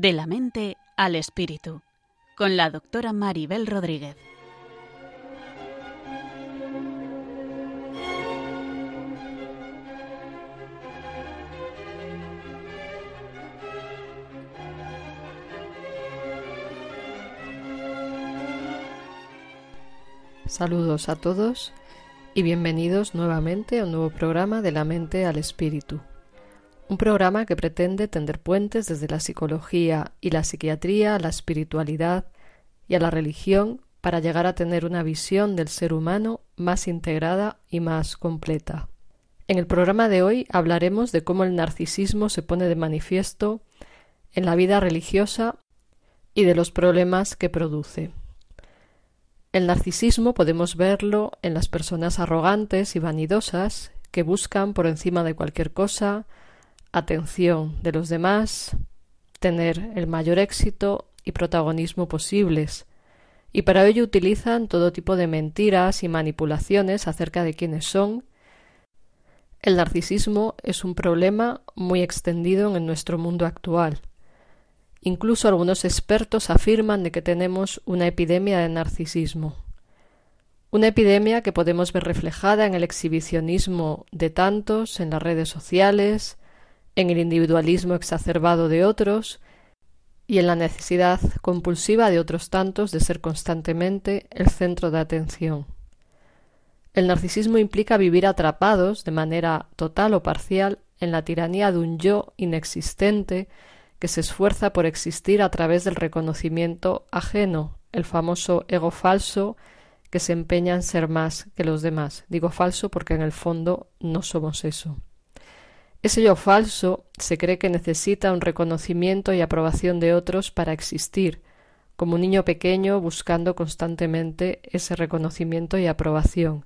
De la mente al espíritu, con la doctora Maribel Rodríguez. Saludos a todos y bienvenidos nuevamente a un nuevo programa de la mente al espíritu. Un programa que pretende tender puentes desde la psicología y la psiquiatría a la espiritualidad y a la religión para llegar a tener una visión del ser humano más integrada y más completa. En el programa de hoy hablaremos de cómo el narcisismo se pone de manifiesto en la vida religiosa y de los problemas que produce. El narcisismo podemos verlo en las personas arrogantes y vanidosas que buscan por encima de cualquier cosa atención de los demás, tener el mayor éxito y protagonismo posibles, y para ello utilizan todo tipo de mentiras y manipulaciones acerca de quiénes son. El narcisismo es un problema muy extendido en nuestro mundo actual. Incluso algunos expertos afirman de que tenemos una epidemia de narcisismo. Una epidemia que podemos ver reflejada en el exhibicionismo de tantos en las redes sociales, en el individualismo exacerbado de otros y en la necesidad compulsiva de otros tantos de ser constantemente el centro de atención. El narcisismo implica vivir atrapados de manera total o parcial en la tiranía de un yo inexistente que se esfuerza por existir a través del reconocimiento ajeno, el famoso ego falso que se empeña en ser más que los demás. Digo falso porque en el fondo no somos eso. Ese yo falso se cree que necesita un reconocimiento y aprobación de otros para existir, como un niño pequeño buscando constantemente ese reconocimiento y aprobación.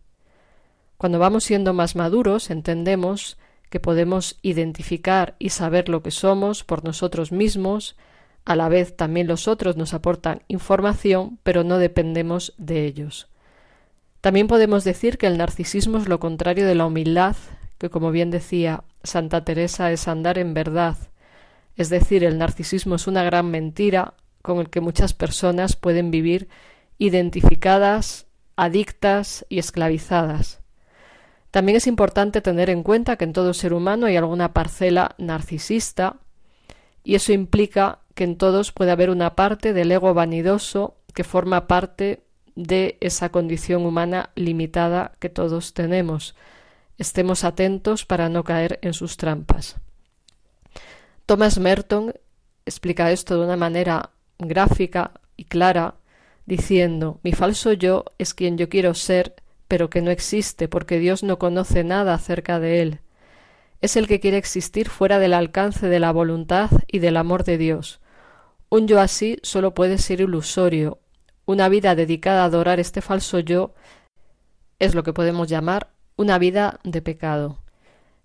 Cuando vamos siendo más maduros entendemos que podemos identificar y saber lo que somos por nosotros mismos, a la vez también los otros nos aportan información, pero no dependemos de ellos. También podemos decir que el narcisismo es lo contrario de la humildad, que como bien decía Santa Teresa es andar en verdad, es decir, el narcisismo es una gran mentira con el que muchas personas pueden vivir identificadas, adictas y esclavizadas. También es importante tener en cuenta que en todo ser humano hay alguna parcela narcisista y eso implica que en todos puede haber una parte del ego vanidoso que forma parte de esa condición humana limitada que todos tenemos. Estemos atentos para no caer en sus trampas. Thomas Merton explica esto de una manera gráfica y clara, diciendo Mi falso yo es quien yo quiero ser, pero que no existe, porque Dios no conoce nada acerca de él. Es el que quiere existir fuera del alcance de la voluntad y del amor de Dios. Un yo así solo puede ser ilusorio. Una vida dedicada a adorar este falso yo es lo que podemos llamar una vida de pecado.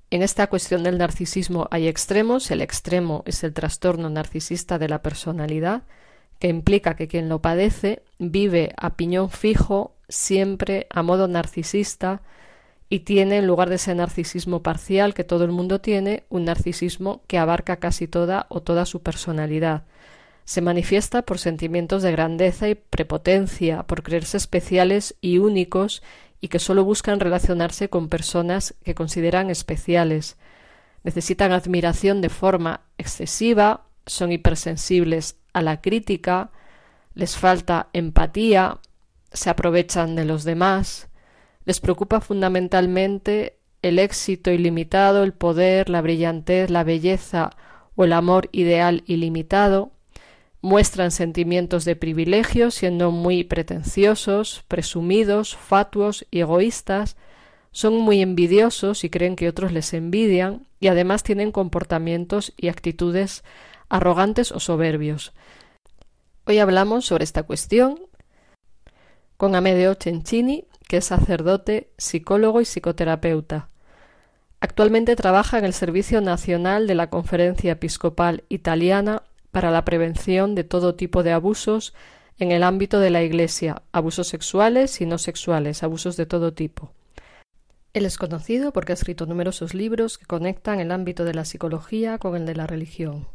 En esta cuestión del narcisismo hay extremos. El extremo es el trastorno narcisista de la personalidad, que implica que quien lo padece vive a piñón fijo, siempre a modo narcisista, y tiene, en lugar de ese narcisismo parcial que todo el mundo tiene, un narcisismo que abarca casi toda o toda su personalidad. Se manifiesta por sentimientos de grandeza y prepotencia, por creerse especiales y únicos y que solo buscan relacionarse con personas que consideran especiales. Necesitan admiración de forma excesiva, son hipersensibles a la crítica, les falta empatía, se aprovechan de los demás, les preocupa fundamentalmente el éxito ilimitado, el poder, la brillantez, la belleza o el amor ideal ilimitado, muestran sentimientos de privilegio, siendo muy pretenciosos, presumidos, fatuos y egoístas, son muy envidiosos y creen que otros les envidian, y además tienen comportamientos y actitudes arrogantes o soberbios. Hoy hablamos sobre esta cuestión con Amedeo Cencini, que es sacerdote, psicólogo y psicoterapeuta. Actualmente trabaja en el Servicio Nacional de la Conferencia Episcopal Italiana para la prevención de todo tipo de abusos en el ámbito de la Iglesia, abusos sexuales y no sexuales, abusos de todo tipo. Él es conocido porque ha escrito numerosos libros que conectan el ámbito de la psicología con el de la religión.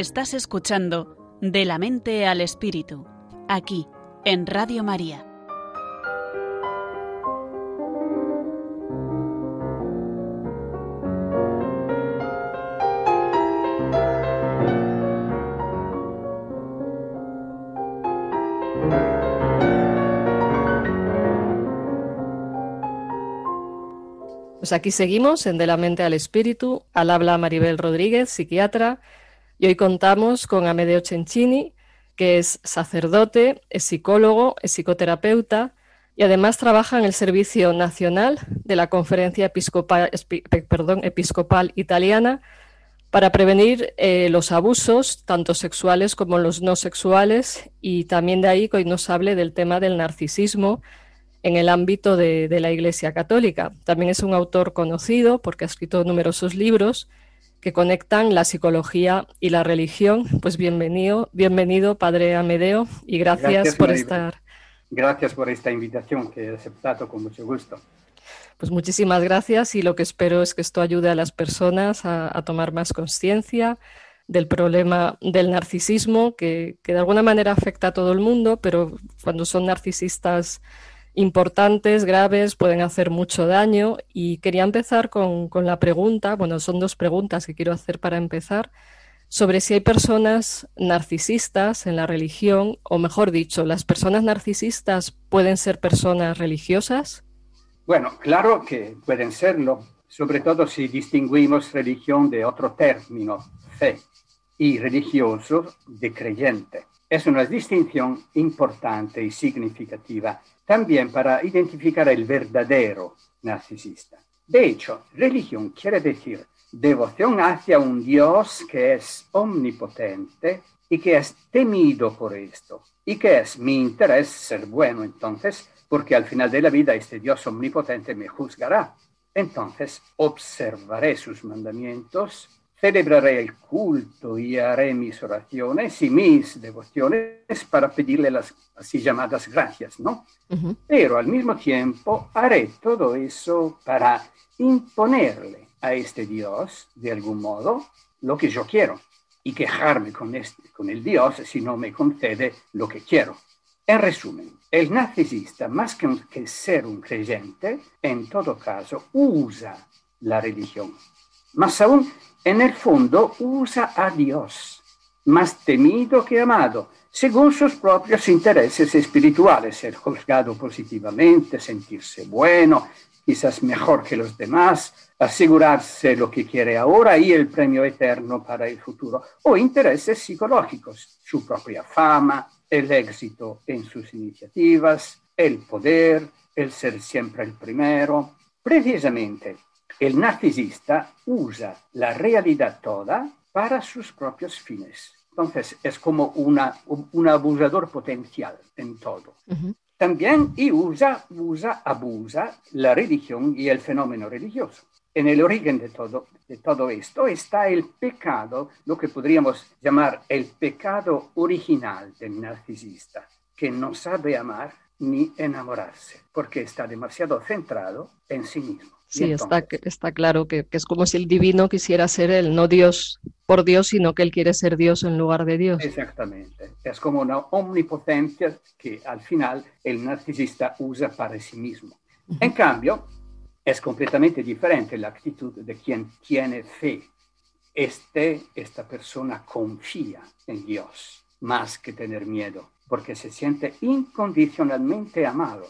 Estás escuchando De la mente al espíritu, aquí, en Radio María. Pues aquí seguimos en De la mente al espíritu, al habla Maribel Rodríguez, psiquiatra, y hoy contamos con Amedeo Cencini, que es sacerdote, es psicólogo, es psicoterapeuta y además trabaja en el Servicio Nacional de la Conferencia Episcopal, Italiana para prevenir eh, los abusos, tanto sexuales como los no sexuales, y también de ahí que hoy nos hable del tema del narcisismo en el ámbito de, la Iglesia Católica. También es un autor conocido porque ha escrito numerosos libros que conectan la psicología y la religión. Pues bienvenido, bienvenido Padre Amedeo, y gracias, por estar. Gracias por esta invitación que he aceptado con mucho gusto. Pues muchísimas gracias y lo que espero es que esto ayude a las personas a, tomar más conciencia del problema del narcisismo, que, que, de alguna manera afecta a todo el mundo, pero cuando son narcisistas importantes, graves, pueden hacer mucho daño. Y quería empezar con, la pregunta, bueno, son dos preguntas que quiero hacer para empezar, sobre si hay personas narcisistas en la religión, o mejor dicho, ¿las personas narcisistas pueden ser personas religiosas? Bueno, claro que pueden serlo, sobre todo si distinguimos religión de otro término, fe, y religioso de creyente. Es una distinción importante y significativa también para identificar el verdadero narcisista. De hecho, religión quiere decir devoción hacia un Dios que es omnipotente y que es temido por esto, y que es mi interés ser bueno entonces, porque al final de la vida este Dios omnipotente me juzgará. Entonces observaré sus mandamientos celebraré el culto y haré mis oraciones y mis devociones para pedirle las así llamadas gracias, ¿no? Pero al mismo tiempo haré todo eso para imponerle a este Dios, de algún modo, lo que yo quiero y quejarme con, este, con el Dios si no me concede lo que quiero. En resumen, el narcisista, más que, que ser un creyente, en todo caso, usa la religión. Más aún, en el fondo usa a Dios, más temido que amado, según sus propios intereses espirituales, ser juzgado positivamente, sentirse bueno, quizás mejor que los demás, asegurarse lo que quiere ahora y el premio eterno para el futuro, o intereses psicológicos, su propia fama, el éxito en sus iniciativas, el poder, el ser siempre el primero. Precisamente el narcisista usa la realidad toda para sus propios fines. Entonces es como una, un abusador potencial en todo. También y usa, usa, abusa la religión y el fenómeno religioso. En el origen de todo, de todo esto está el pecado, lo que podríamos llamar el pecado original del narcisista, que no sabe amar ni enamorarse, porque está demasiado centrado en sí mismo. Sí, está, está claro que, es como si el divino quisiera ser él, no Dios por Dios, sino que él quiere ser Dios en lugar de Dios. Exactamente. Es como una omnipotencia que al final el narcisista usa para sí mismo. En cambio, es completamente diferente la actitud de quien tiene fe. Este, esta persona confía en Dios más que tener miedo, porque se siente incondicionalmente amado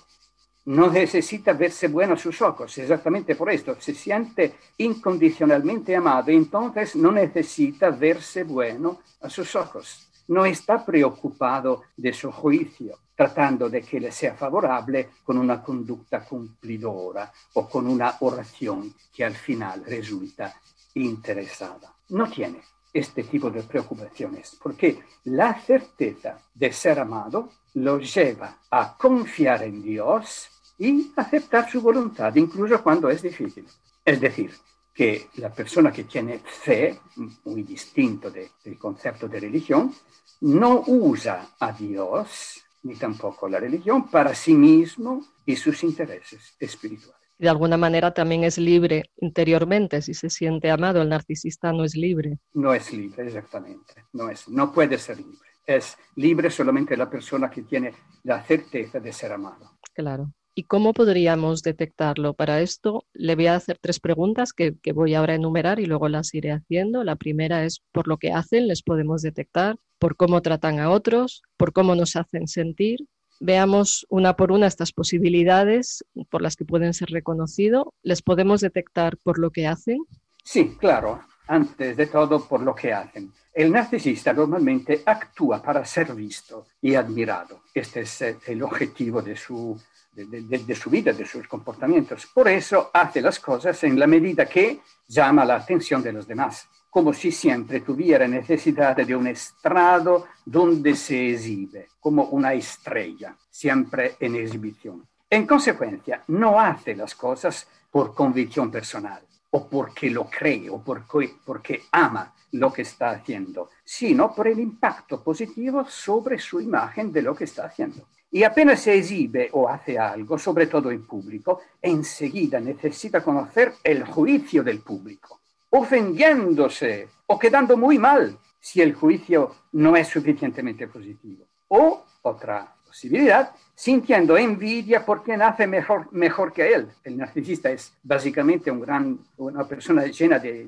no necesita verse bueno a sus ojos, exactamente por esto, se siente incondicionalmente amado, entonces no necesita verse bueno a sus ojos. No está preocupado de su juicio, tratando de que le sea favorable con una conducta cumplidora o con una oración que al final resulta interesada. No tiene este tipo de preocupaciones, porque la certeza de ser amado lo lleva a confiar en Dios y aceptar su voluntad, incluso cuando es difícil. Es decir, que la persona que tiene fe, muy distinto del concepto de religión, no usa a Dios ni tampoco la religión para sí mismo y sus intereses espirituales. De alguna manera también es libre interiormente. Si se siente amado, el narcisista no es libre. No es libre, exactamente. No, es, no puede ser libre. Es libre solamente la persona que tiene la certeza de ser amado. Claro. ¿Y cómo podríamos detectarlo? Para esto le voy a hacer tres preguntas que, que, voy ahora a enumerar y luego las iré haciendo. La primera es por lo que hacen, les podemos detectar, por cómo tratan a otros, por cómo nos hacen sentir veamos una por una estas posibilidades por las que pueden ser reconocidos. ¿Les podemos detectar por lo que hacen? Sí, claro. Antes de todo, por lo que hacen. El narcisista normalmente actúa para ser visto y admirado. Este es eh, el objetivo de su, de, su vida, de sus comportamientos. Por eso hace las cosas en la medida que llama la atención de los demás como si siempre tuviera necesidad de un estrado donde se exhibe, como una estrella, siempre en exhibición. En consecuencia, no hace las cosas por convicción personal, o porque lo cree, o porque, porque ama lo que está haciendo, sino por el impacto positivo sobre su imagen de lo que está haciendo. Y apenas se exhibe o hace algo, sobre todo en público, enseguida necesita conocer el juicio del público ofendiéndose o quedando muy mal si el juicio no es suficientemente positivo. O, otra posibilidad, sintiendo envidia por quien hace mejor, mejor que él. El narcisista es básicamente un gran, una persona llena de,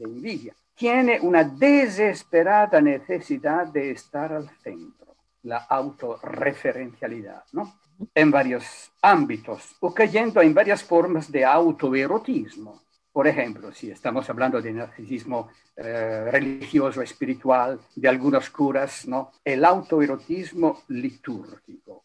envidia. Tiene una desesperada necesidad de estar al centro, la autorreferencialidad, ¿no? En varios ámbitos, o cayendo en varias formas de autoerotismo por ejemplo, si estamos hablando de narcisismo eh, religioso, espiritual, de algunas curas, ¿no? el autoerotismo litúrgico.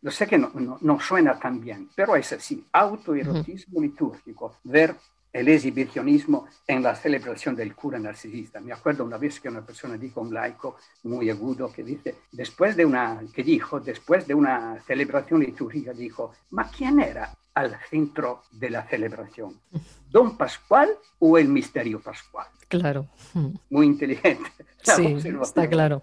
Lo sé que no, no, no, suena tan bien, pero es así, autoerotismo litúrgico, ver el exhibicionismo en la celebración del cura narcisista. Me acuerdo una vez que una persona dijo, un laico muy agudo, que dice, después de una, que dijo, después de una celebración litúrgica, dijo, ¿ma quién era al centro de la celebración? ¿Don Pascual o el misterio pascual? Claro. Muy inteligente. Sí, está claro.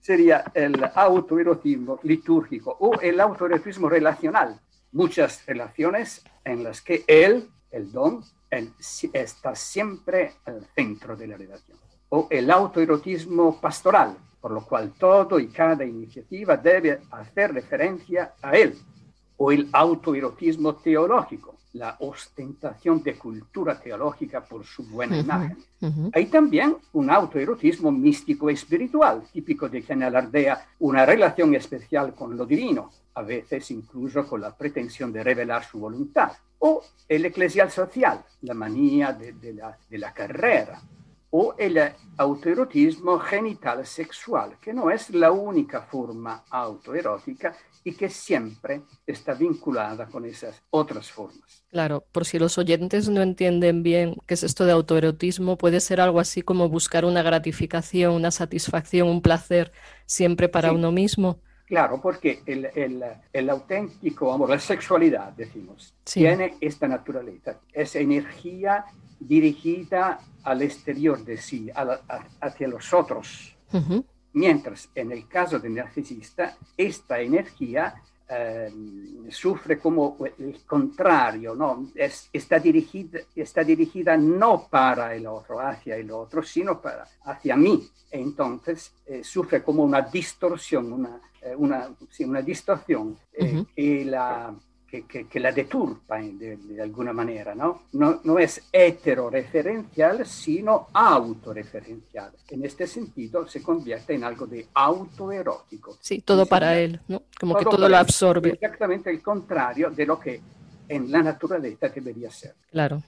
Sería el autoerotismo litúrgico o el autoerotismo relacional. Muchas relaciones en las que él, el don, él está siempre al centro de la relación. O el autoerotismo pastoral, por lo cual todo y cada iniciativa debe hacer referencia a él. O el autoerotismo teológico, la ostentación de cultura teológica por su buena imagen. Uh -huh. Hay también un autoerotismo místico espiritual, típico de quien alardea una relación especial con lo divino, a veces incluso con la pretensión de revelar su voluntad. O el eclesial social, la manía de, de, la, de la carrera. O el autoerotismo genital sexual, que no es la única forma autoerótica y que siempre está vinculada con esas otras formas. Claro, por si los oyentes no entienden bien qué es esto de autoerotismo, puede ser algo así como buscar una gratificación, una satisfacción, un placer siempre para sí, uno mismo. Claro, porque el, el, el auténtico amor, la sexualidad, decimos, sí. tiene esta naturaleza, es energía dirigida al exterior de sí, a la, a, hacia los otros. Uh -huh. Mientras en el caso del narcisista, esta energía eh, sufre como el contrario, ¿no? Es, está, dirigida, está dirigida no para el otro, hacia el otro, sino para, hacia mí. Entonces eh, sufre como una distorsión, una, una, sí, una distorsión uh -huh. que la que, que, que, la deturpa de, de, alguna manera, ¿no? ¿no? No es heteroreferencial, sino autorreferencial. En este sentido, se convierte en algo de autoerótico. Sí, todo para él, ¿no? Como todo que todo lo absorbe. Exactamente el contrario de lo que en la naturaleza debería ser. Claro.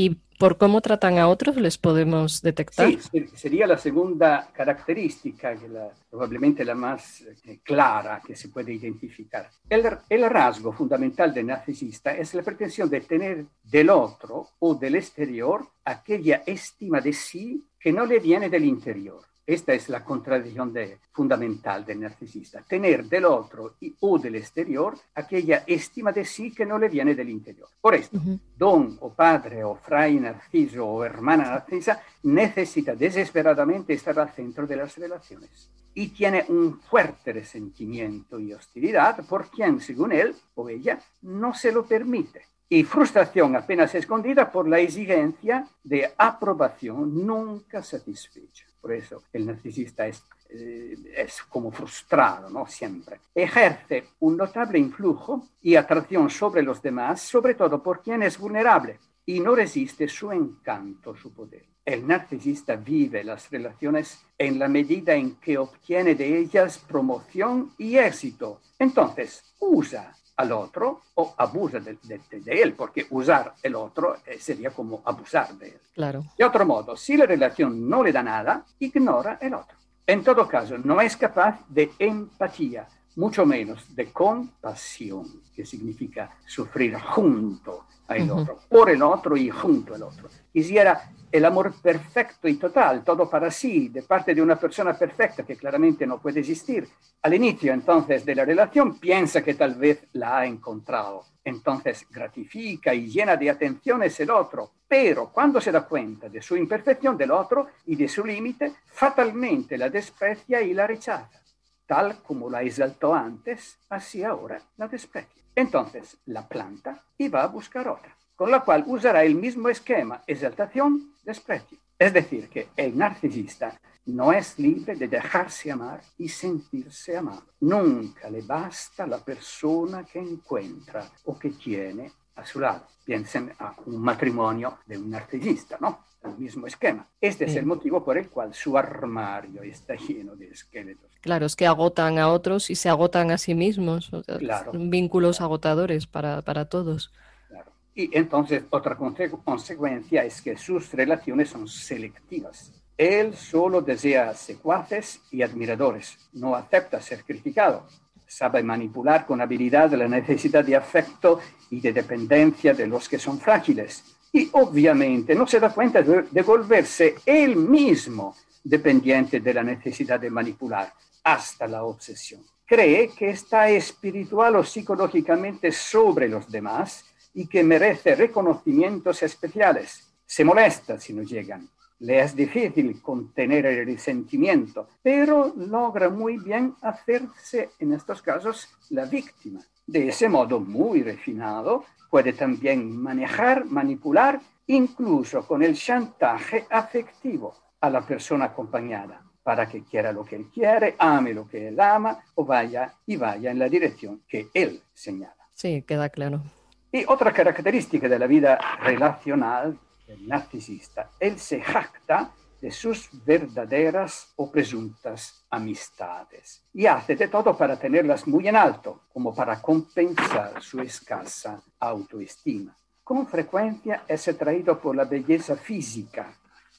¿Y por cómo tratan a otros les podemos detectar? Sí, sería la segunda característica, la, probablemente la más eh, clara que se puede identificar. El, el, rasgo fundamental del narcisista es la pretensión de tener del otro o del exterior aquella estima de sí que no le viene del interior. Esta es la contradicción de, fundamental del narcisista, tener del otro y, o del exterior aquella estima de sí que no le viene del interior. Por esto, uh -huh. don o padre o fray narciso o hermana narcisa necesita desesperadamente estar al centro de las relaciones y tiene un fuerte resentimiento y hostilidad por quien, según él o ella, no se lo permite. y frustración apenas escondida por la exigencia de aprobación nunca satisfecha. Por eso el narcisista es, eh, es como frustrado, ¿no? Siempre. Ejerce un notable influjo y atracción sobre los demás, sobre todo por quien es vulnerable y no resiste su encanto, su poder. El narcisista vive las relaciones en la medida en que obtiene de ellas promoción y éxito. Entonces, usa al otro o abusa de, él, porque usar el otro eh, sería como abusar de él. Claro. De otro modo, si la relación no le da nada, ignora el otro. En todo caso, no es capaz de empatía, mucho menos de compasión, que significa sufrir junto al otro, por el otro y junto al otro. Quisiera el amor perfecto y total, todo para sí, de parte de una persona perfecta que claramente no puede existir. Al inicio entonces de la relación piensa que tal vez la ha encontrado. Entonces gratifica y llena de atenciones el otro, pero cuando se da cuenta de su imperfección del otro y de su límite, fatalmente la desprecia y la rechaza. Tal como la exaltó antes, así ahora la desprecia. Entonces la planta y va a buscar otra con la cual usará el mismo esquema exaltación, desprecio. Es decir, que el narcisista no es libre de dejarse amar y sentirse amado. Nunca le basta la persona que encuentra o que tiene a su lado. Piensen a un matrimonio de un narcisista, ¿no? El mismo esquema. Este es el motivo por el cual su armario está lleno de esqueletos. Claro, es que agotan a otros y se agotan a sí mismos. claro. Vínculos agotadores para, para todos. Y entonces otra consecuencia es que sus relaciones son selectivas. Él solo desea secuaces y admiradores, no acepta ser criticado. Sabe manipular con habilidad la necesidad de afecto y de dependencia de los que son frágiles. Y obviamente no se da cuenta de, volverse él mismo dependiente de la necesidad de manipular hasta la obsesión. Cree que está espiritual o psicológicamente sobre los demás y que merece reconocimientos especiales. Se molesta si no llegan. Le es difícil contener el resentimiento, pero logra muy bien hacerse en estos casos la víctima. De ese modo muy refinado, puede también manejar, manipular, incluso con el chantaje afectivo a la persona acompañada, para que quiera lo que él quiere, ame lo que él ama o vaya y vaya en la dirección que él señala. Sí, queda claro. Y otra característica de la vida relacional del narcisista, él se jacta de sus verdaderas o presuntas amistades y hace de todo para tenerlas muy en alto, como para compensar su escasa autoestima. Con frecuencia es atraído por la belleza física,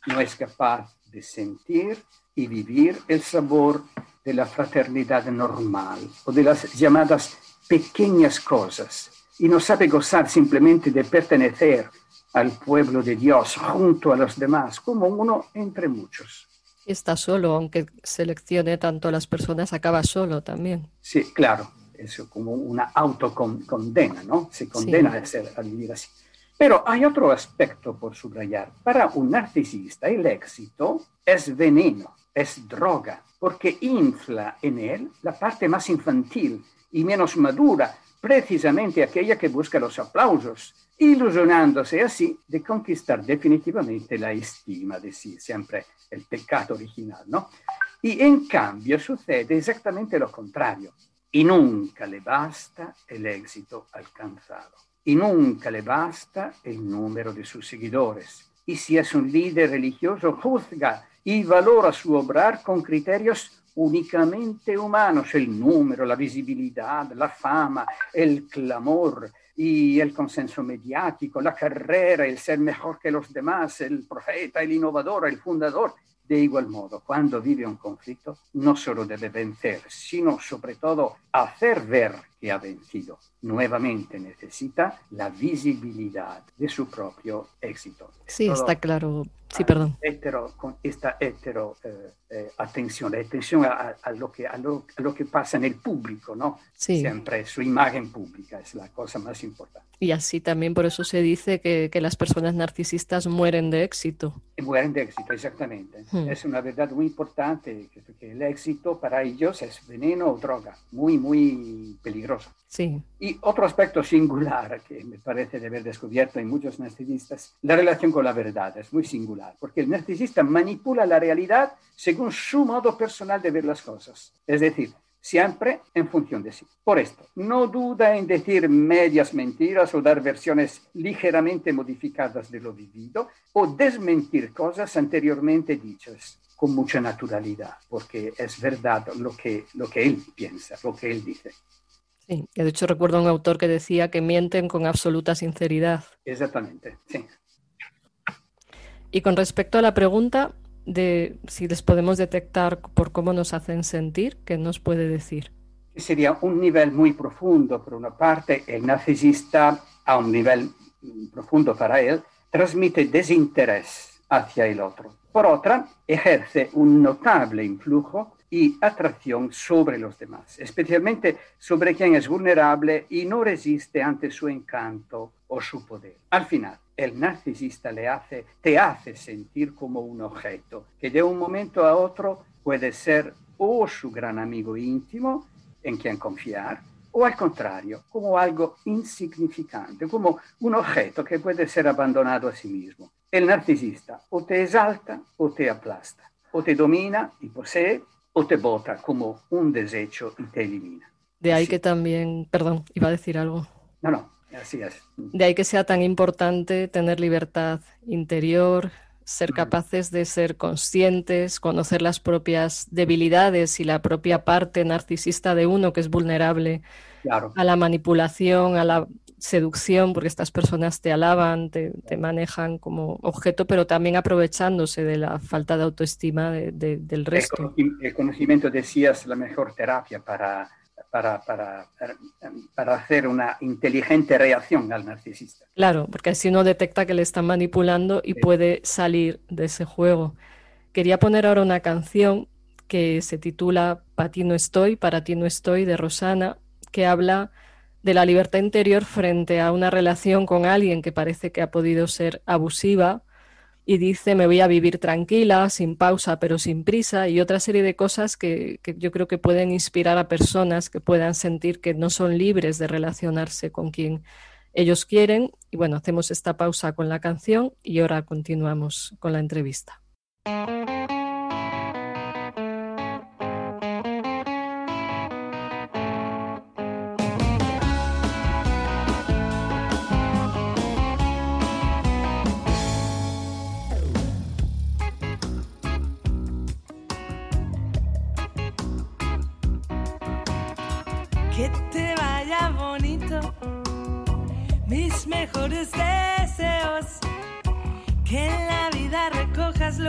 no es capaz de sentir y vivir el sabor de la fraternidad normal o de las llamadas pequeñas cosas y no sabe gozar simplemente de pertenecer al pueblo de Dios junto a los demás, como uno entre muchos. Está solo, aunque seleccione tanto a las personas, acaba solo también. Sí, claro, es como una autocondena, ¿no? Se condena a, ser, a vivir así. Pero hay otro aspecto por subrayar. Para un narcisista el éxito es veneno, es droga, porque infla en él la parte más infantil y menos madura precisamente aquella que busca los aplausos, ilusionándose así de conquistar definitivamente la estima de sí, siempre el pecado original, ¿no? Y en cambio sucede exactamente lo contrario, y nunca le basta el éxito alcanzado, y nunca le basta el número de sus seguidores, y si es un líder religioso, juzga y valora su obrar con criterios únicamente humanos, el número, la visibilidad, la fama, el clamor y el consenso mediático, la carrera, el ser mejor que los demás, el profeta, el innovador, el fundador. De igual modo, cuando vive un conflicto, no solo debe vencer, sino sobre todo hacer ver que ha vencido. Nuevamente necesita la visibilidad de su propio éxito. Sí, está claro. Sí, perdón. Hetero, con esta hetero eh, eh, atención, atención a, lo que, a, lo, que pasa en el público, ¿no? Sí. Siempre su imagen pública es la cosa más importante. Y así también por eso se dice que, que las personas narcisistas mueren de éxito. Mueren de éxito, exactamente. Hmm. Es una verdad muy importante que, el éxito para ellos es veneno o droga, muy, muy peligroso. Sí. Y otro aspecto singular que me parece de haber descubierto en muchos narcisistas, la relación con la verdad es muy singular, porque el narcisista manipula la realidad según su modo personal de ver las cosas. Es decir, siempre en función de sí. Por esto, no duda en decir medias mentiras o dar versiones ligeramente modificadas de lo vivido o desmentir cosas anteriormente dichas con mucha naturalidad, porque es verdad lo que, lo que él piensa, lo que él dice. Sí, de hecho recuerdo a un autor que decía que mienten con absoluta sinceridad. Exactamente, sí. Y con respecto a la pregunta de si les podemos detectar por cómo nos hacen sentir, ¿qué nos puede decir? Sería un nivel muy profundo. Por una parte, el narcisista, a un nivel profundo para él, transmite desinterés hacia el otro por otra, ejerce un notable influjo y atracción sobre los demás, especialmente sobre quien es vulnerable y no resiste ante su encanto o su poder. Al final, el narcisista le hace, te hace sentir como un objeto que de un momento a otro puede ser o su gran amigo íntimo en quien confiar, o al contrario, como algo insignificante, como un objeto que puede ser abandonado a sí mismo. El narcisista o te exalta o te aplasta, o te domina y posee, o te bota como un desecho y te elimina. De ahí que también, perdón, iba a decir algo. No, no, así es. De ahí que sea tan importante tener libertad interior, ser capaces de ser conscientes, conocer las propias debilidades y la propia parte narcisista de uno que es vulnerable a la manipulación, a la seducción, porque estas personas te alaban, te, manejan como objeto, pero también aprovechándose de la falta de autoestima del resto. El conocimiento, decías, la mejor terapia para para, para, para, hacer una inteligente reacción al narcisista. Claro, porque así uno detecta que le están manipulando y puede salir de ese juego. Quería poner ahora una canción que se titula Para ti no estoy, para ti no estoy, de Rosana, que habla de la libertad interior frente a una relación con alguien que parece que ha podido ser abusiva y dice me voy a vivir tranquila, sin pausa pero sin prisa y otra serie de cosas que, yo creo que pueden inspirar a personas que puedan sentir que no son libres de relacionarse con quien ellos quieren. Y bueno, hacemos esta pausa con la canción y ahora continuamos con la entrevista.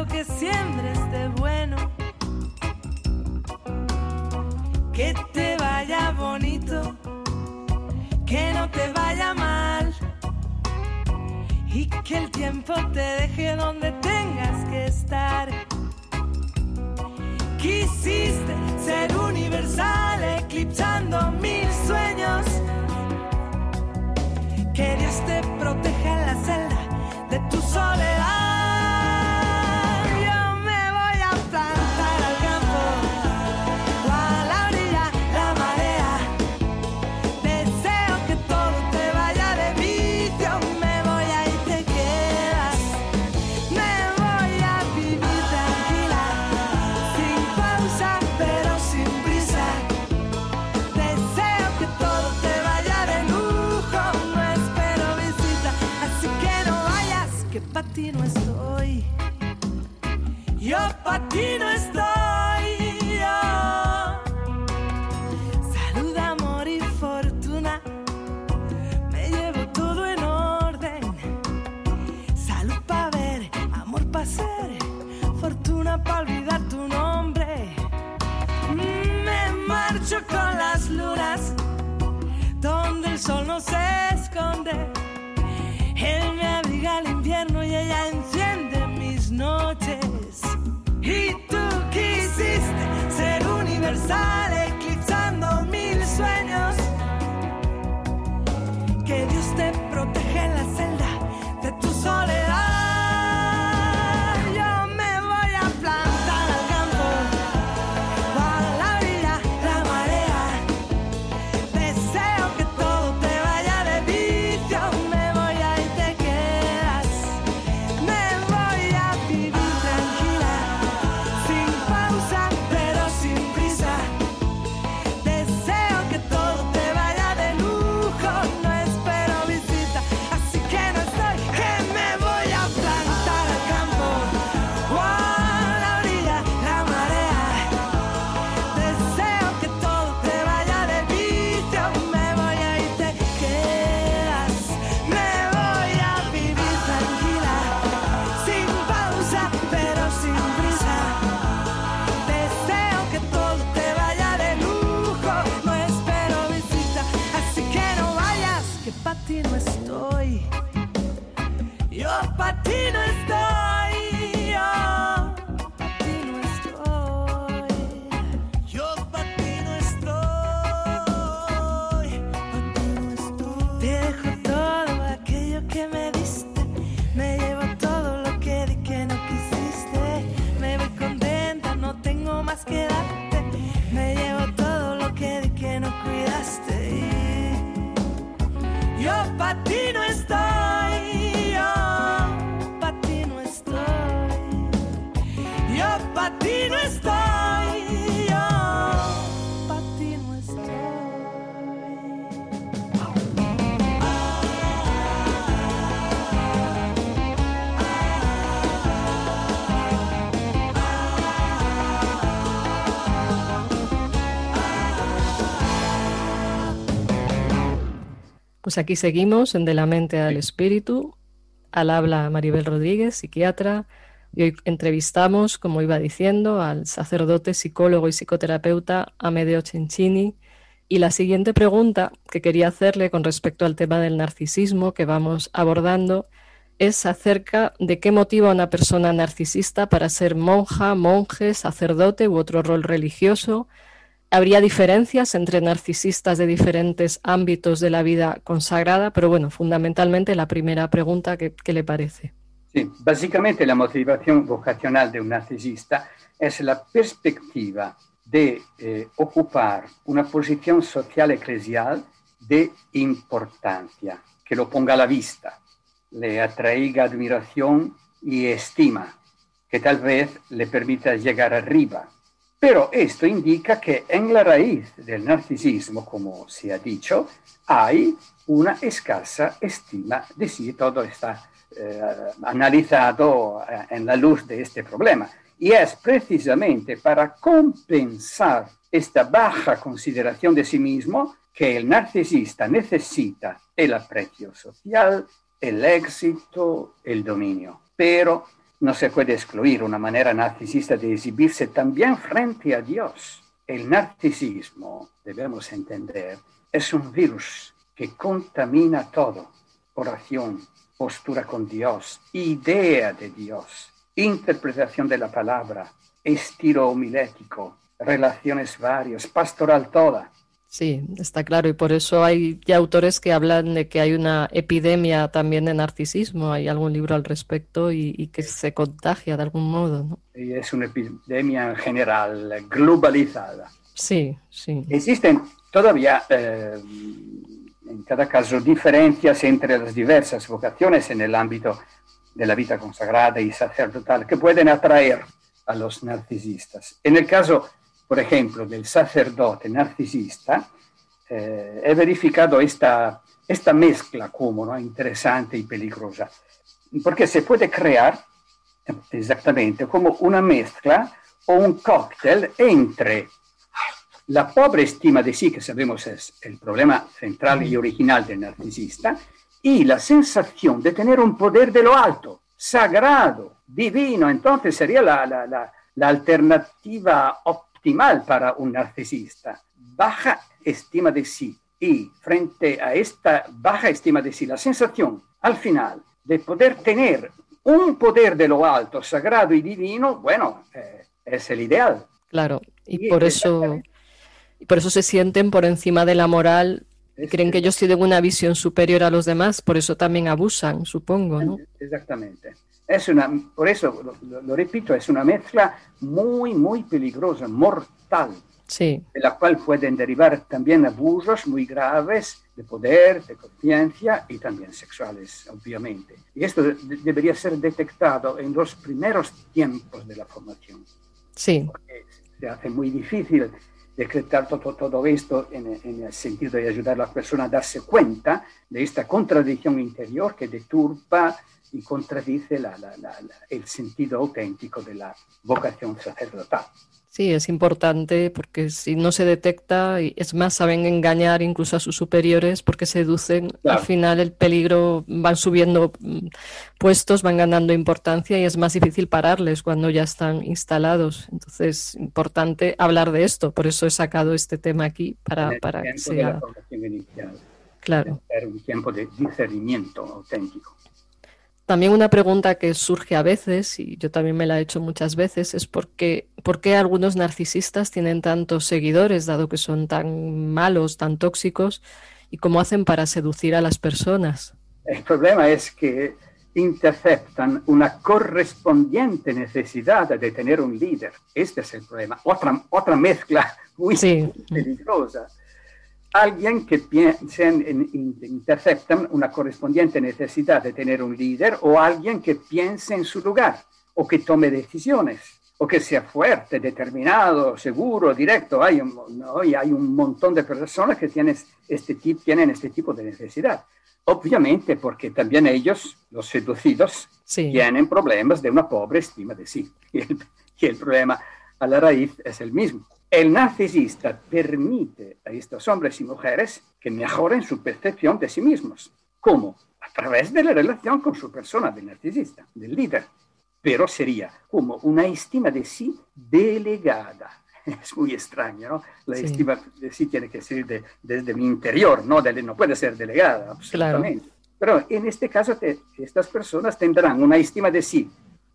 Que siembres de bueno. Que te vaya bonito, que no te vaya mal. Y que el tiempo te deje donde tengas que estar. Quisiste ser universal, eclipsando mil sueños que Dios te proteja Pues aquí seguimos en De la mente al espíritu. Al habla Maribel Rodríguez, psiquiatra. Y hoy entrevistamos, como iba diciendo, al sacerdote, psicólogo y psicoterapeuta Amedeo Cencini. Y la siguiente pregunta que quería hacerle con respecto al tema del narcisismo que vamos abordando es acerca de qué motiva a una persona narcisista para ser monja, monje, sacerdote u otro rol religioso. Habría diferencias entre narcisistas de diferentes ámbitos de la vida consagrada, pero bueno, fundamentalmente la primera pregunta, ¿qué, le parece? Sí, básicamente la motivación vocacional de un narcisista es la perspectiva de eh, ocupar una posición social eclesial de importancia, que lo ponga a la vista, le atraiga admiración y estima, que tal vez le permita llegar arriba. Pero esto indica que en la raíz del narcisismo, como se ha dicho, hay una escasa estima de sí. Todo está eh, analizado eh, en la luz de este problema. Y es precisamente para compensar esta baja consideración de sí mismo que el narcisista necesita el aprecio social, el éxito, el dominio. Pero no se puede excluir una manera narcisista de exhibirse también frente a Dios. El narcisismo, debemos entender, es un virus que contamina todo. Oración, postura con Dios, idea de Dios, interpretación de la palabra, estilo homilético, relaciones varias, pastoral toda. Sí, está claro, y por eso hay ya autores que hablan de que hay una epidemia también de narcisismo, hay algún libro al respecto y, y que se contagia de algún modo, ¿no? Y es una epidemia en general, globalizada. Sí, sí. Existen todavía, eh, en cada caso, diferencias entre las diversas vocaciones en el ámbito de la vida consagrada y sacerdotal que pueden atraer a los narcisistas. En el caso por ejemplo, del sacerdote narcisista, eh, he verificado esta, esta mezcla como ¿no? interesante y peligrosa, porque se puede crear exactamente como una mezcla o un cóctel entre la pobre estima de sí, que sabemos es el problema central y original del narcisista, y la sensación de tener un poder de lo alto, sagrado, divino. Entonces sería la, la, la, la alternativa optimal para un narcisista. Baja estima de sí. Y frente a esta baja estima de sí, la sensación al final de poder tener un poder de lo alto, sagrado y divino, bueno, eh, es el ideal. Claro, y, y por eso, y por eso se sienten por encima de la moral, es creen que ellos tienen una visión superior a los demás, por eso también abusan, supongo, ¿no? Exactamente. Es una, por eso, lo, lo, repito, es una mezcla muy, muy peligrosa, mortal, sí. de la cual pueden derivar también abusos muy graves de poder, de conciencia y también sexuales, obviamente. Y esto de, debería ser detectado en los primeros tiempos de la formación. Sí. Porque se hace muy difícil decretar todo, todo esto en, en, el sentido de ayudar a la persona a darse cuenta de esta contradicción interior que deturpa y contradice la, la, la, el sentido auténtico de la vocación sacerdotal. Sí, es importante porque si no se detecta, es más, saben engañar incluso a sus superiores porque seducen, claro. al final el peligro, van subiendo puestos, van ganando importancia y es más difícil pararles cuando ya están instalados. Entonces, es importante hablar de esto, por eso he sacado este tema aquí para, para que sea... Claro. un tiempo de discernimiento auténtico. También una pregunta que surge a veces, y yo también me la he hecho muchas veces, es por qué, por qué algunos narcisistas tienen tantos seguidores, dado que son tan malos, tan tóxicos, y cómo hacen para seducir a las personas. El problema es que interceptan una correspondiente necesidad de tener un líder. Este es el problema. Otra, otra mezcla muy peligrosa. Alguien que piensa en, interceptan una correspondiente necesidad de tener un líder o alguien que piense en su lugar o que tome decisiones o que sea fuerte, determinado, seguro, directo. Hay un, hay un montón de personas que tienen este, tienen este tipo de necesidad. Obviamente porque también ellos, los seducidos, tienen problemas de una pobre estima de sí. Y el, y el problema a la raíz es el mismo. El narcisista permite a estos hombres y mujeres que mejoren su percepción de sí mismos. ¿Cómo? A través de la relación con su persona de narcisista, del líder. Pero sería como una estima de sí delegada, es muy extraño, ¿no? La estima de sí tiene que ser desde mi interior, ¿no? no puede ser delegada, absolutamente. Pero en este caso, estas personas tendrán una estima de sí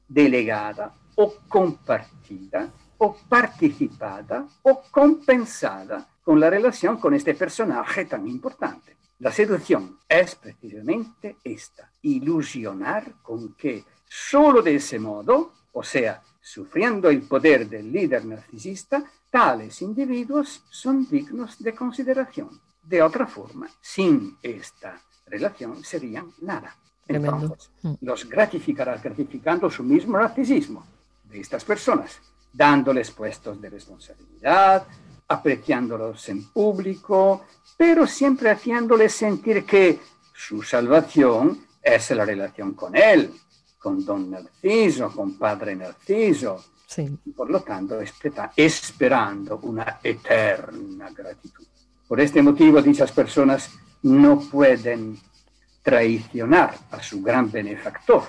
delegada o compartida o participada o compensada con la relación con este personaje tan importante. La seducción es precisamente esta, ilusionar con que solo de ese modo, o sea, sufriendo el poder del líder narcisista, tales individuos son dignos de consideración. De otra forma, sin esta relación serían nada. Entonces, los gratificará gratificando su mismo narcisismo de estas personas, dándoles puestos de responsabilidad, apreciándolos en público, pero siempre haciéndoles sentir que su salvación es la relación con él, con don Narciso, con padre Narciso. Por lo tanto, esperando una eterna gratitud. Por este motivo, dichas personas no pueden traicionar a su gran benefactor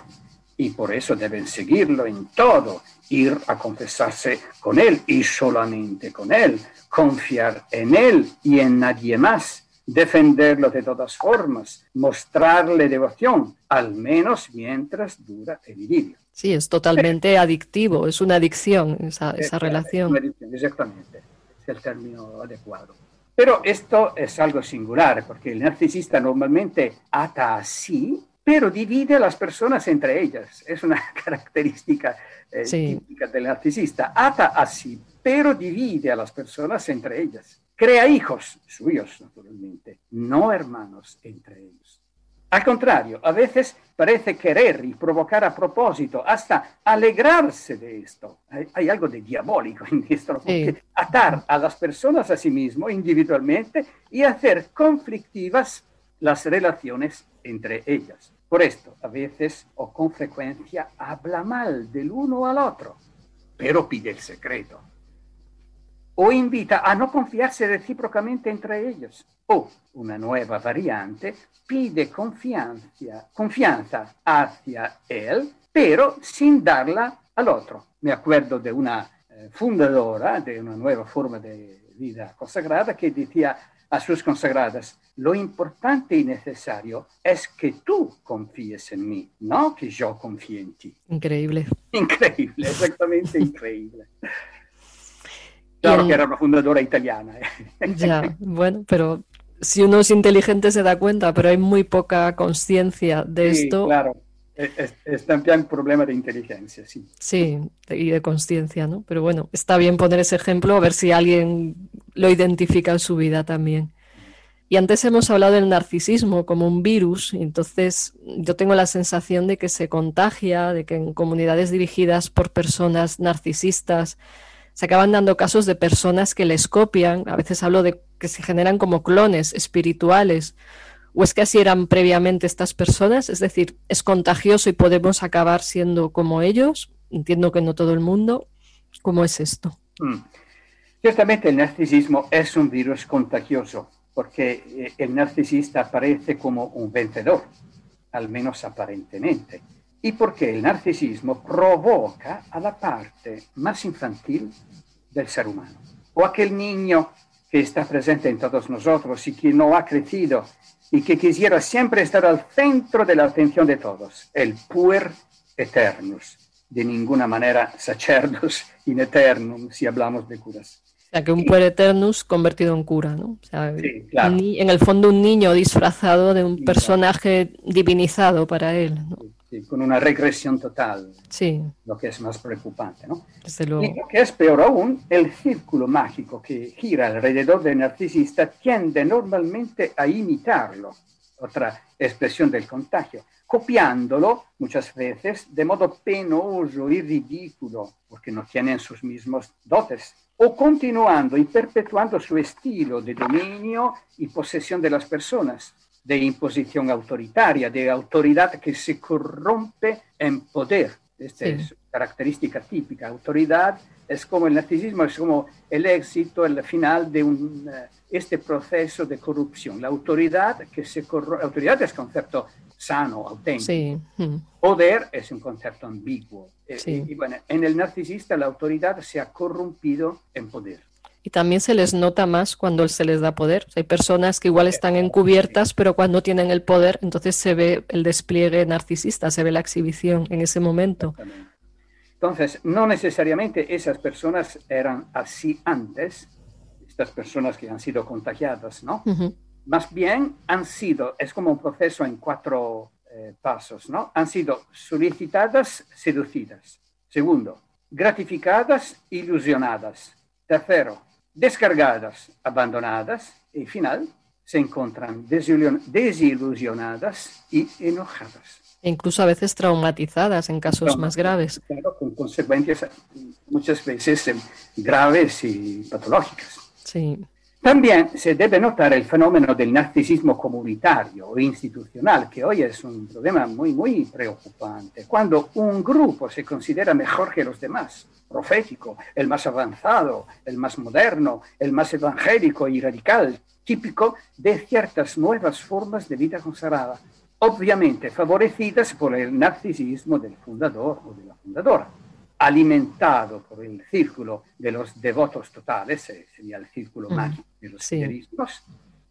y por eso deben seguirlo en todo, ir a confesarse con él y solamente con él, confiar en él y en nadie más defenderlo de todas formas, mostrarle devoción, al menos mientras dura el idilio. Sí, es totalmente adictivo, es una adicción esa, esa relación. exactamente, es el término adecuado. Pero esto es algo singular, porque el narcisista normalmente ata así, pero divide a las personas entre ellas. Es una característica eh, típica del narcisista. Ata así, pero divide a las personas entre ellas crea hijos suyos, naturalmente, no hermanos entre ellos. Al contrario, a veces parece querer y provocar a propósito, hasta alegrarse de esto. Hay, algo de diabólico en esto, porque atar a las personas a sí mismo individualmente y hacer conflictivas las relaciones entre ellas. Por esto, a veces o con frecuencia habla mal del uno al otro, pero pide el secreto o invita a no confiarse recíprocamente entre ellos. O, una nueva variante, pide confianza, confianza hacia él, pero sin darla al otro. Me acuerdo de una eh, fundadora de una nueva forma de vida consagrada que decía a sus consagradas, lo importante y necesario es que tú confíes en mí, no que yo confíe en ti. Increíble. Increíble, exactamente increíble. Claro que era una fundadora italiana. ¿eh? Ya, bueno, pero si uno es inteligente se da cuenta, pero hay muy poca conciencia de sí, esto. Claro, es, también un problema de inteligencia, sí. Sí, y de conciencia, ¿no? Pero bueno, está bien poner ese ejemplo, a ver si alguien lo identifica en su vida también. Y antes hemos hablado del narcisismo como un virus, y entonces yo tengo la sensación de que se contagia, de que en comunidades dirigidas por personas narcisistas, se acaban dando casos de personas que les copian, a veces hablo de que se generan como clones espirituales, o es que así eran previamente estas personas, es decir, es contagioso y podemos acabar siendo como ellos, entiendo que no todo el mundo, ¿cómo es esto? Mm. Ciertamente el narcisismo es un virus contagioso, porque eh, el narcisista aparece como un vencedor, al menos aparentemente. Y porque el narcisismo provoca a la parte más infantil del ser humano, o aquel niño que está presente en todos nosotros y que no ha crecido y que quisiera siempre estar al centro de la atención de todos, el puer eternus, de ninguna manera sacerdos in eternum si hablamos de curas. O sea, que un puer eternus convertido en cura, ¿no? O sea, en el fondo un niño disfrazado de un personaje divinizado para él. ¿no? Sí, con una regresión total, sí. lo que es más preocupante. ¿no? Desde luego. Y lo que es peor aún, el círculo mágico que gira alrededor del narcisista tiende normalmente a imitarlo, otra expresión del contagio, copiándolo muchas veces de modo penoso y ridículo, porque no tienen sus mismos dotes, o continuando y perpetuando su estilo de dominio y posesión de las personas, de imposición autoritaria, de autoridad que se corrompe en poder. Esta Sí. es característica típica. Autoridad es como el narcisismo, es como el éxito, el final de un, eh, este proceso de corrupción. La autoridad que se corrompe, autoridad es concepto sano, auténtico. Sí. mm. Poder es un concepto ambiguo. Eh, Sí. Y, y bueno, en el narcisista la autoridad se ha corrompido en poder. Y también se les nota más cuando se les da poder. O sea, hay personas que igual están encubiertas, pero cuando tienen el poder, entonces se ve el despliegue narcisista, se ve la exhibición en ese momento. Entonces, no necesariamente esas personas eran así antes, estas personas que han sido contagiadas, ¿no? Más bien han sido, es como un proceso en cuatro eh, pasos, ¿no? Han sido solicitadas, seducidas. Segundo, gratificadas, ilusionadas. Tercero, descargadas, abandonadas. Y final, se encuentran desilusion- desilusionadas y enojadas. E incluso a veces traumatizadas en casos más graves. Claro, con consecuencias eh, muchas veces eh, graves y patológicas. Sí. También se debe notar el fenómeno del narcisismo comunitario o institucional, que hoy es un problema muy, muy preocupante. Cuando un grupo se considera mejor que los demás, profético, el más avanzado, el más moderno, el más evangélico y radical, típico de ciertas nuevas formas de vida consagrada, obviamente favorecidas por el narcisismo del fundador o de la fundadora alimentado por el círculo de los devotos totales, eh, sería el círculo Mm, mágico de los sí.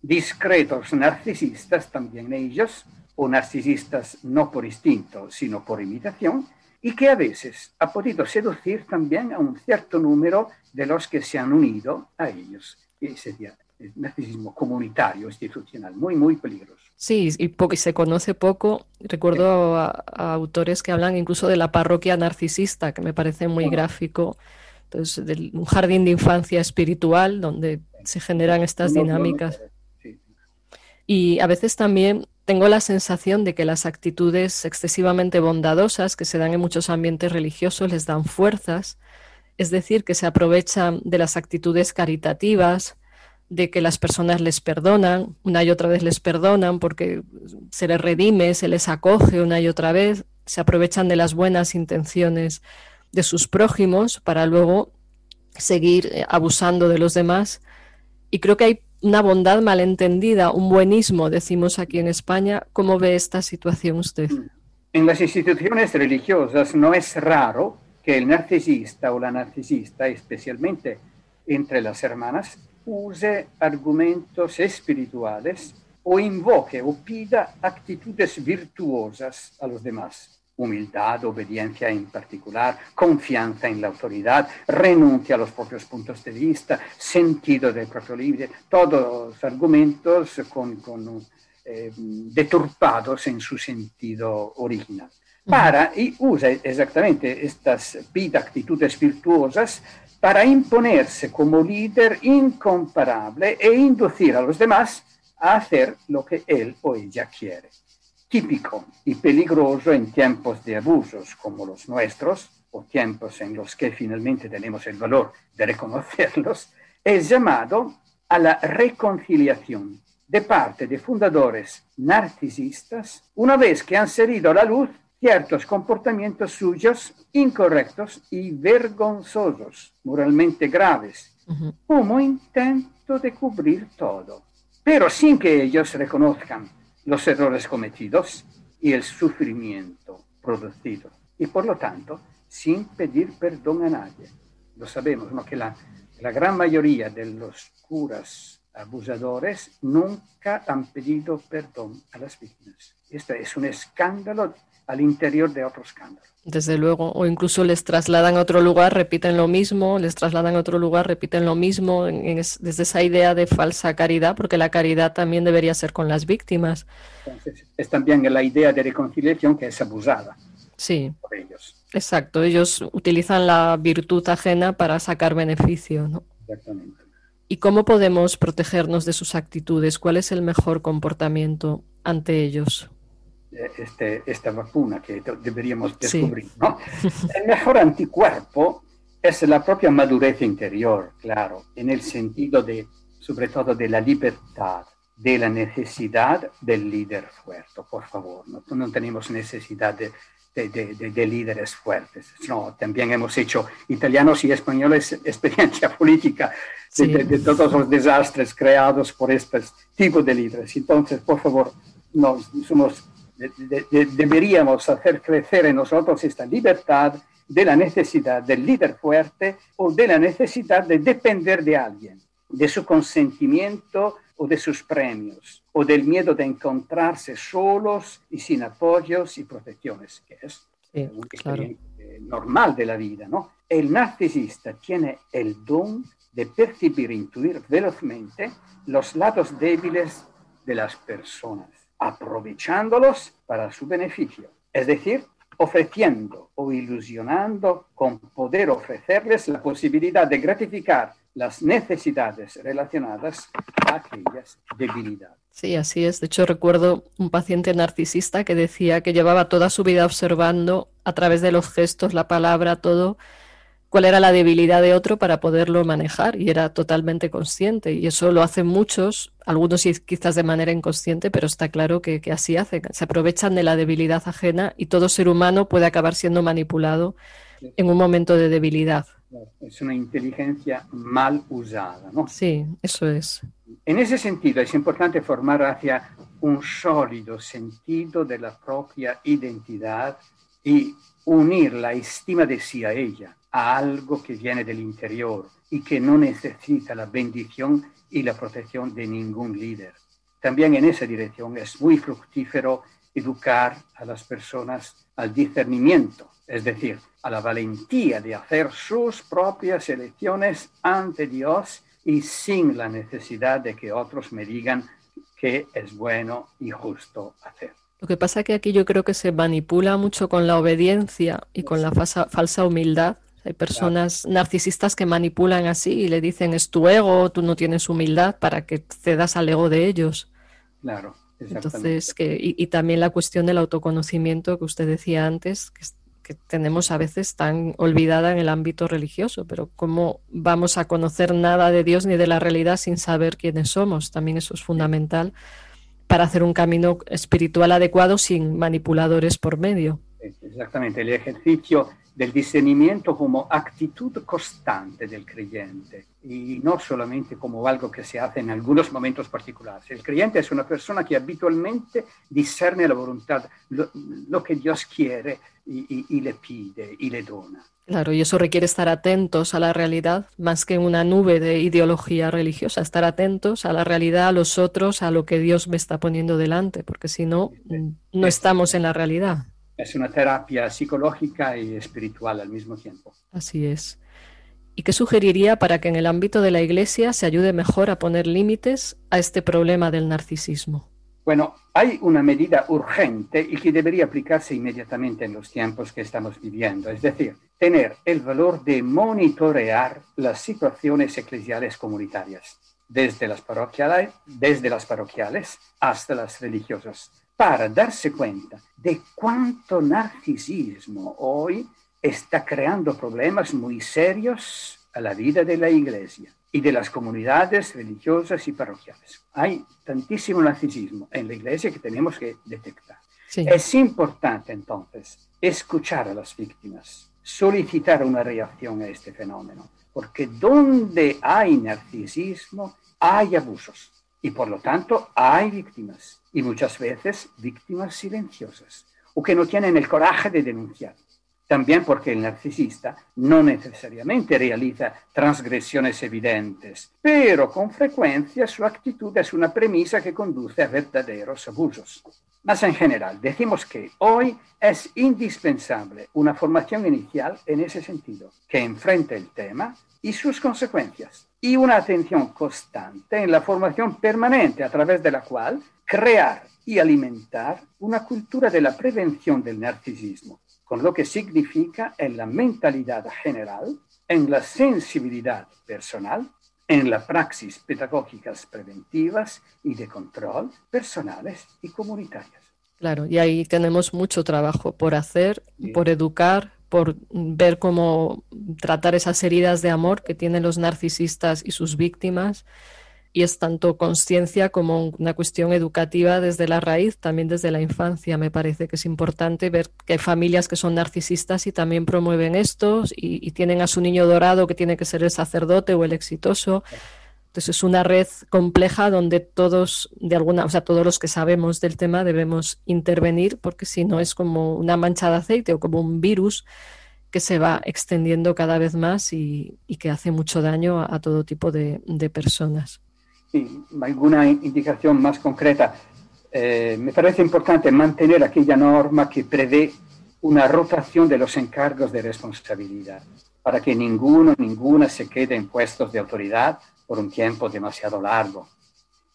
discretos narcisistas también ellos, o narcisistas no por instinto, sino por imitación, y que a veces ha podido seducir también a un cierto número de los que se han unido a ellos. Y sería narcisismo comunitario, institucional, muy, muy peligroso. Sí, y, se conoce poco. Recuerdo a, a autores que hablan incluso de la parroquia narcisista, que me parece muy gráfico. Entonces, de un jardín de infancia espiritual donde se generan estas no, dinámicas. sí. Y a veces también tengo la sensación de que las actitudes excesivamente bondadosas que se dan en muchos ambientes religiosos les dan fuerzas, es decir, que se aprovechan de las actitudes caritativas, de que las personas les perdonan, una y otra vez les perdonan porque se les redime, se les acoge una y otra vez, se aprovechan de las buenas intenciones de sus prójimos para luego seguir eh, abusando de los demás. Y creo que hay una bondad malentendida, un buenismo, decimos aquí en España. ¿Cómo ve esta situación usted? En las instituciones religiosas no es raro que el narcisista o la narcisista, especialmente entre las hermanas, use argumentos espirituales o invoque o pida actitudes virtuosas a los demás. Humildad, obediencia en particular, confianza en la autoridad, renuncia a los propios puntos de vista, sentido del propio libre, todos argumentos con, con eh, deturpados en su sentido original. Para, y usa exactamente estas pida actitudes virtuosas para imponerse como líder incomparable e inducir a los demás a hacer lo que él o ella quiere. Típico y peligroso en tiempos de abusos como los nuestros, o tiempos en los que finalmente tenemos el valor de reconocerlos, es llamado a la reconciliación de parte de fundadores narcisistas una vez que han salido a la luz ciertos comportamientos suyos incorrectos y vergonzosos, moralmente graves, Ujú. como intento de cubrir todo, pero sin que ellos reconozcan los errores cometidos y el sufrimiento producido, y por lo tanto, sin pedir perdón a nadie. Lo sabemos, ¿no? que la, la gran mayoría de los curas abusadores nunca han pedido perdón a las víctimas. Esto es un escándalo al interior de otro escándalo. Desde luego, o incluso les trasladan a otro lugar, repiten lo mismo, les trasladan a otro lugar, repiten lo mismo, en- en es- desde esa idea de falsa caridad, porque la caridad también debería ser con las víctimas. Entonces, es también la idea de reconciliación que es abusada Sí, por ellos. exacto. Ellos utilizan la virtud ajena para sacar beneficio, ¿no? Exactamente. ¿Y cómo podemos protegernos de sus actitudes? ¿Cuál es el mejor comportamiento ante ellos? Eh, Este, esta vacuna que deberíamos Sí. descubrir. ¿no? El mejor anticuerpo es la propia madurez interior, claro, en el sentido de, sobre todo, de la libertad, de la necesidad del líder fuerte. Por favor, no, no tenemos necesidad de, de- de- de- de líderes fuertes. No, también hemos hecho italianos y españoles experiencia política de, Sí. de- de todos los desastres creados por estos tipos de líderes. Entonces, por favor, no, somos, de- de- de- deberíamos hacer crecer en nosotros esta libertad de la necesidad del líder fuerte o de la necesidad de depender de alguien, de su consentimiento o de sus premios, o del miedo de encontrarse solos y sin apoyos y protecciones, que es Sí, una claro. eh, normal de la vida, ¿no? El narcisista tiene el don de percibir e intuir velozmente los lados débiles de las personas, aprovechándolos para su beneficio. Es decir, ofreciendo o ilusionando con poder ofrecerles la posibilidad de gratificar las necesidades relacionadas a aquellas debilidades. Sí, así es. De hecho, recuerdo un paciente narcisista que decía que llevaba toda su vida observando a través de los gestos, la palabra, todo, cuál era la debilidad de otro para poderlo manejar y era totalmente consciente. Y eso lo hacen muchos, algunos quizás de manera inconsciente, pero está claro que, que así hacen. Se aprovechan de la debilidad ajena y todo ser humano puede acabar siendo manipulado en un momento de debilidad. Es una inteligencia mal usada, ¿no? Sí, eso es. En ese sentido es importante formar hacia un sólido sentido de la propia identidad y unir la estima de sí a ella, a algo que viene del interior y que no necesita la bendición y la protección de ningún líder. También en esa dirección es muy fructífero educar a las personas al discernimiento, es decir, a la valentía de hacer sus propias elecciones ante Dios y sin la necesidad de que otros me digan que es bueno y justo hacer. Lo que pasa que aquí yo creo que se manipula mucho con la obediencia y con la falsa, falsa humildad. Hay personas narcisistas que manipulan así y le dicen es tu ego, tú no tienes humildad para que cedas al ego de ellos. Claro, Entonces, que, y, y también la cuestión del autoconocimiento que usted decía antes, que, que tenemos a veces tan olvidada en el ámbito religioso, pero ¿cómo vamos a conocer nada de Dios ni de la realidad sin saber quiénes somos? También eso es fundamental para hacer un camino espiritual adecuado sin manipuladores por medio. Exactamente, el ejercicio del discernimiento como actitud constante del creyente y no solamente como algo que se hace en algunos momentos particulares. El creyente es una persona que habitualmente discerne la voluntad, lo, lo que Dios quiere y, y, y, le pide y le dona. Claro, y eso requiere estar atentos a la realidad más que una nube de ideología religiosa, estar atentos a la realidad, a los otros, a lo que Dios me está poniendo delante, porque si no, no estamos en la realidad. Es una terapia psicológica y espiritual al mismo tiempo. Así es. ¿Y qué sugeriría para que en el ámbito de la Iglesia se ayude mejor a poner límites a este problema del narcisismo? Bueno, hay una medida urgente y que debería aplicarse inmediatamente en los tiempos que estamos viviendo, es decir, tener el valor de monitorear las situaciones eclesiales comunitarias, desde las parroquiales, desde las parroquiales hasta las religiosas, para darse cuenta de cuánto narcisismo hoy está creando problemas muy serios a la vida de la iglesia y de las comunidades religiosas y parroquiales. Hay tantísimo narcisismo en la iglesia que tenemos que detectar. Sí. Es importante entonces escuchar a las víctimas, solicitar una reacción a este fenómeno, porque donde hay narcisismo hay abusos y por lo tanto hay víctimas y muchas veces víctimas silenciosas o que no tienen el coraje de denunciar. También porque el narcisista no necesariamente realiza transgresiones evidentes, pero con frecuencia su actitud es una premisa que conduce a verdaderos abusos. Más en general, decimos que hoy es indispensable una formación inicial en ese sentido, que enfrente el tema y sus consecuencias, y una atención constante en la formación permanente a través de la cual crear y alimentar una cultura de la prevención del narcisismo, con lo que significa en la mentalidad general, en la sensibilidad personal, en las praxis pedagógicas preventivas y de control personales y comunitarias. Claro, y ahí tenemos mucho trabajo por hacer, por educar, por ver cómo tratar esas heridas de amor que tienen los narcisistas y sus víctimas y es tanto conciencia como una cuestión educativa desde la raíz, también desde la infancia. Me parece que es importante ver que hay familias que son narcisistas y también promueven esto y, tienen a su niño dorado que tiene que ser el sacerdote o el exitoso. Entonces es una red compleja donde todos, de alguna, o sea, todos los que sabemos del tema debemos intervenir porque si no es como una mancha de aceite o como un virus que se va extendiendo cada vez más y, que hace mucho daño a, todo tipo de personas alguna indicación más concreta. Eh, me parece importante mantener aquella norma que prevé una rotación de los encargos de responsabilidad para que ninguno, ninguna se quede en puestos de autoridad por un tiempo demasiado largo.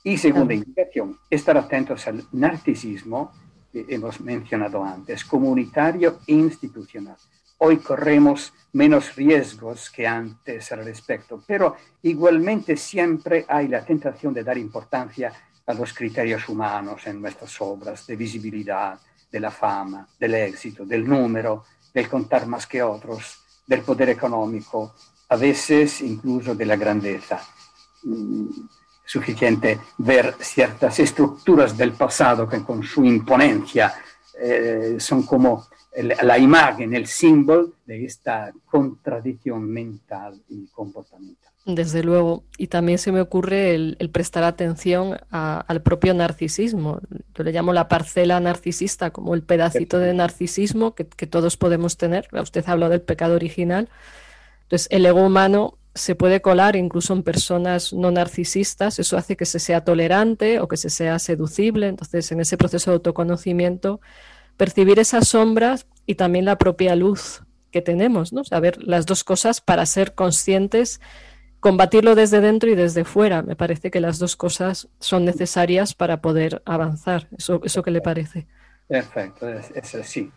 Y segunda indicación, estar atentos al narcisismo que hemos mencionado antes, comunitario e institucional. Hoy corremos menos riesgos que antes al respecto, pero igualmente siempre hay la tentación de dar importancia a los criterios humanos en nuestras obras, de visibilidad, de la fama, del éxito, del número, del contar más que otros, del poder económico, a veces incluso de la grandeza. Mm, suficiente ver ciertas estructuras del pasado que con su imponencia eh, son como la imagen, el símbolo de esta contradicción mental y comportamental. Desde luego, y también se me ocurre el, prestar atención al propio narcisismo. Yo le llamo la parcela narcisista, como el pedacito de narcisismo que, todos podemos tener. Usted habló del pecado original. Entonces, el ego humano se puede colar incluso en personas no narcisistas. Eso hace que se sea tolerante o que se sea seducible. Entonces, en ese proceso de autoconocimiento, percibir esas sombras y también la propia luz que tenemos, ¿no? Saber las dos cosas para ser conscientes, combatirlo desde dentro y desde fuera. Me parece que las dos cosas son necesarias para poder avanzar. ¿Eso, eso qué le parece? Perfecto, es, así.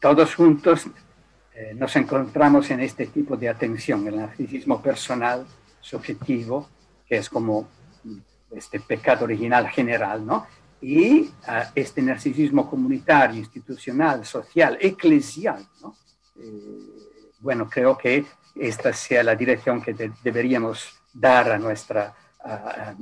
Todos juntos eh, nos encontramos en este tipo de atención, el narcisismo personal, subjetivo, que es como este pecado original general, ¿no? y a este narcisismo comunitario, institucional, social, eclesial. ¿no? Eh, bueno, creo que esta sea la dirección que deberíamos dar a nuestra,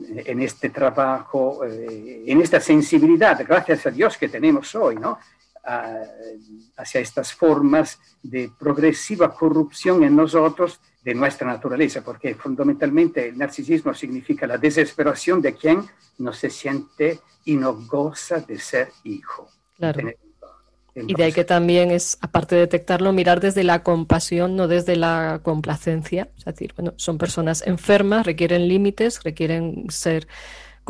en este trabajo, eh, en esta sensibilidad, gracias a Dios que tenemos hoy, ¿no? Hacia estas formas de progresiva corrupción en nosotros de nuestra naturaleza, porque fundamentalmente el narcisismo significa la desesperación de quien no se siente y no goza de ser hijo. Claro. y de ahí que también es, aparte de detectarlo, mirar desde la compasión, no desde la complacencia. Es decir, bueno, son personas enfermas, requieren límites, requieren ser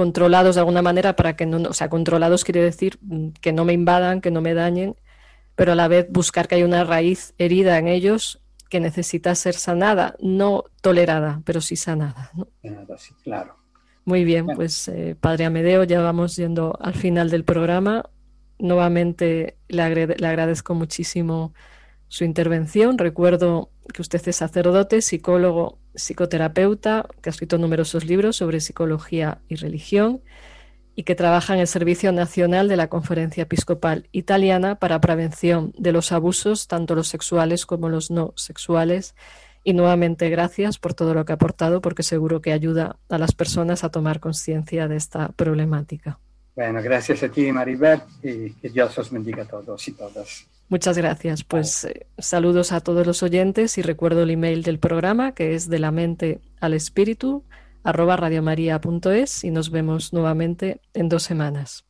controlados de alguna manera para que no, o sea, controlados quiere decir mm, que no me invadan, que no me dañen, pero a la vez buscar que hay una raíz herida en ellos que necesita ser sanada, no tolerada, pero sí sanada. sí, claro. Muy bien, pues eh, Padre Amedeo, ya vamos yendo al final del programa. Nuevamente le, agradezco muchísimo su intervención. Recuerdo que usted es sacerdote, psicólogo, psicoterapeuta, que ha escrito numerosos libros sobre psicología y religión y que trabaja en el Servicio Nacional de la Conferencia Episcopal Italiana para prevención de los abusos, tanto los sexuales como los no sexuales. Y nuevamente gracias por todo lo que ha aportado, porque seguro que ayuda a las personas a tomar conciencia de esta problemática. Bueno, gracias a ti, Maribel, y que Dios os bendiga a todos y todas. Muchas gracias. Pues eh, saludos a todos los oyentes y recuerdo el email del programa, que es de la mente al espíritu, arroba radiomaria.es y nos vemos nuevamente en dos semanas.